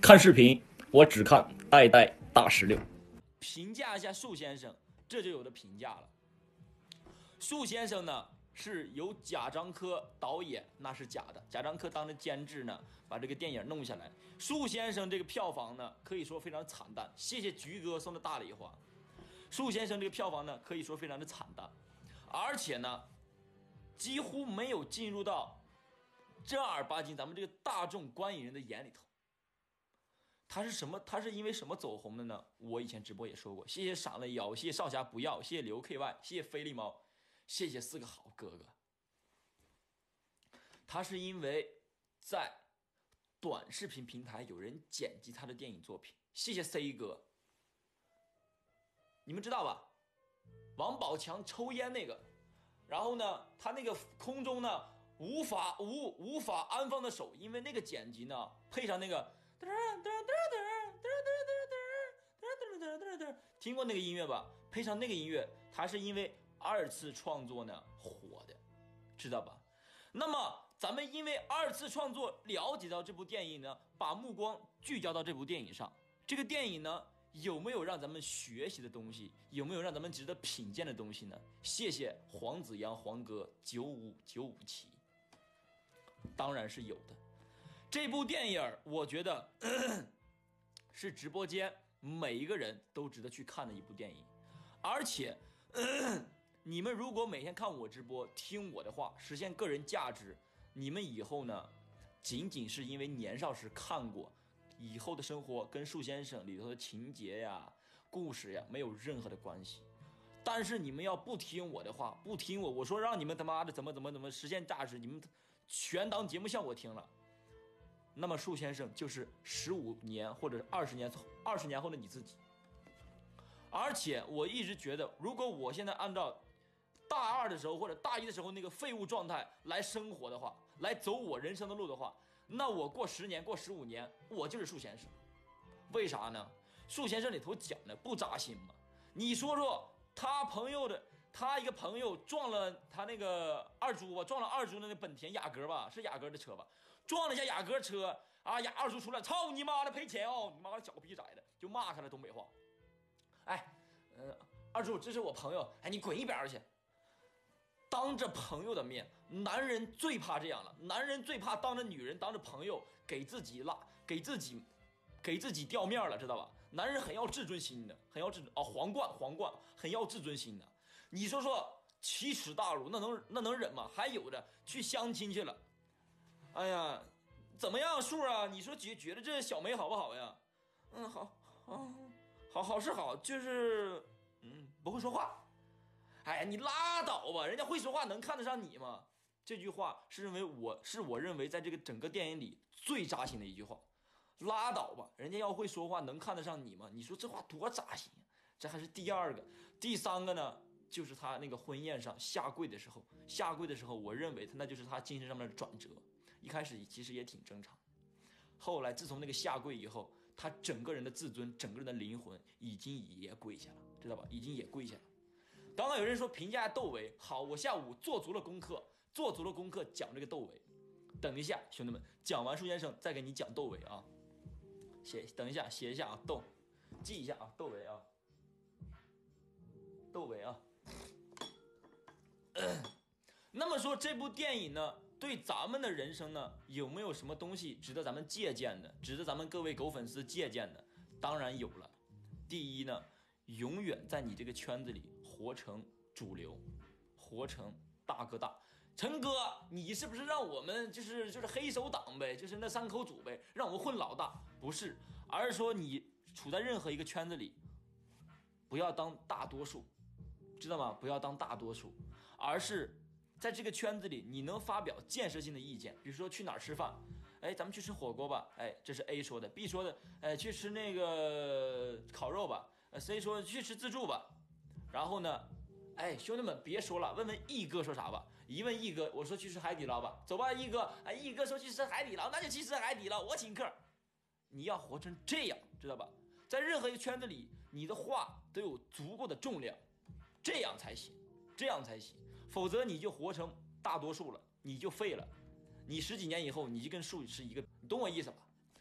看视频，我只看爱戴大石榴。评价一下树先生，这就有的评价了。树先生呢是由贾樟柯导演，那是假的。贾樟柯当着监制呢，把这个电影弄下来。树先生这个票房呢，可以说非常惨淡。谢谢菊哥送的大礼花。树先生这个票房呢，可以说非常的惨淡，而且呢，几乎没有进入到正儿八经咱们这个大众观影人的眼里头。他是什么？他是因为什么走红的呢？我以前直播也说过。谢谢傻了腰，谢谢少侠不要，谢谢刘 KY，谢谢菲利猫，谢谢四个好哥哥。他是因为在短视频平台有人剪辑他的电影作品。谢谢 C 哥。你们知道吧？王宝强抽烟那个，然后呢，他那个空中呢无法无无法安放的手，因为那个剪辑呢配上那个。听过那个音乐吧？配上那个音乐，它是因为二次创作呢火的，知道吧？那么咱们因为二次创作了解到这部电影呢，把目光聚焦到这部电影上。这个电影呢有没有让咱们学习的东西？有没有让咱们值得品鉴的东西呢？谢谢黄子阳黄哥九五九五七，当然是有的。这部电影我觉得 是直播间每一个人都值得去看的一部电影，而且 你们如果每天看我直播，听我的话，实现个人价值，你们以后呢，仅仅是因为年少时看过，以后的生活跟树先生里头的情节呀、故事呀没有任何的关系。但是你们要不听我的话，不听我，我说让你们他妈的怎么怎么怎么实现价值，你们全当节目效果听了。那么树先生就是十五年或者二十年二十年后的你自己。而且我一直觉得，如果我现在按照大二的时候或者大一的时候那个废物状态来生活的话，来走我人生的路的话，那我过十年过十五年，我就是树先生。为啥呢？树先生里头讲的不扎心吗？你说说他朋友的，他一个朋友撞了他那个二猪吧，撞了二猪的那本田雅阁吧，是雅阁的车吧？撞了一下雅阁车啊！雅二叔出来，操你妈的赔钱哦！你妈的小逼崽的，就骂他了东北话。哎，呃，二叔，这是我朋友，哎，你滚一边去！当着朋友的面，男人最怕这样了，男人最怕当着女人、当着朋友给自己拉、给自己、给自己掉面了，知道吧？男人很要自尊心的，很要自哦，皇冠，皇冠，很要自尊心的。你说说，奇耻大辱，那能那能忍吗？还有的去相亲去了。哎呀，怎么样，树啊？你说觉觉得这小梅好不好呀？嗯，好，好，好，好是好，就是，嗯，不会说话。哎呀，你拉倒吧，人家会说话能看得上你吗？这句话是认为我是我认为在这个整个电影里最扎心的一句话。拉倒吧，人家要会说话能看得上你吗？你说这话多扎心。这还是第二个，第三个呢，就是他那个婚宴上下跪的时候，下跪的时候，我认为他那就是他精神上面的转折。一开始其实也挺正常，后来自从那个下跪以后，他整个人的自尊、整个人的灵魂已经也跪下了，知道吧？已经也跪下了。刚刚有人说评价窦唯好，我下午做足了功课，做足了功课讲这个窦唯。等一下，兄弟们，讲完舒先生再给你讲窦唯啊。写，等一下，写一下啊，窦，记一下啊，窦唯啊，窦唯啊。那么说这部电影呢？对咱们的人生呢，有没有什么东西值得咱们借鉴的，值得咱们各位狗粉丝借鉴的？当然有了。第一呢，永远在你这个圈子里活成主流，活成大哥大。陈哥，你是不是让我们就是就是黑手党呗，就是那三口组呗，让我们混老大？不是，而是说你处在任何一个圈子里，不要当大多数，知道吗？不要当大多数，而是。在这个圈子里，你能发表建设性的意见，比如说去哪儿吃饭，哎，咱们去吃火锅吧，哎，这是 A 说的，B 说的，哎，去吃那个烤肉吧，C 说去吃自助吧，然后呢，哎，兄弟们别说了，问问 E 哥说啥吧，一问 E 哥，我说去吃海底捞吧，走吧，E 哥，哎，E 哥说去吃海底捞，那就去吃海底捞，我请客。你要活成这样，知道吧？在任何一个圈子里，你的话都有足够的重量，这样才行，这样才行。否则你就活成大多数了，你就废了，你十几年以后你就跟树是一个，你懂我意思吧？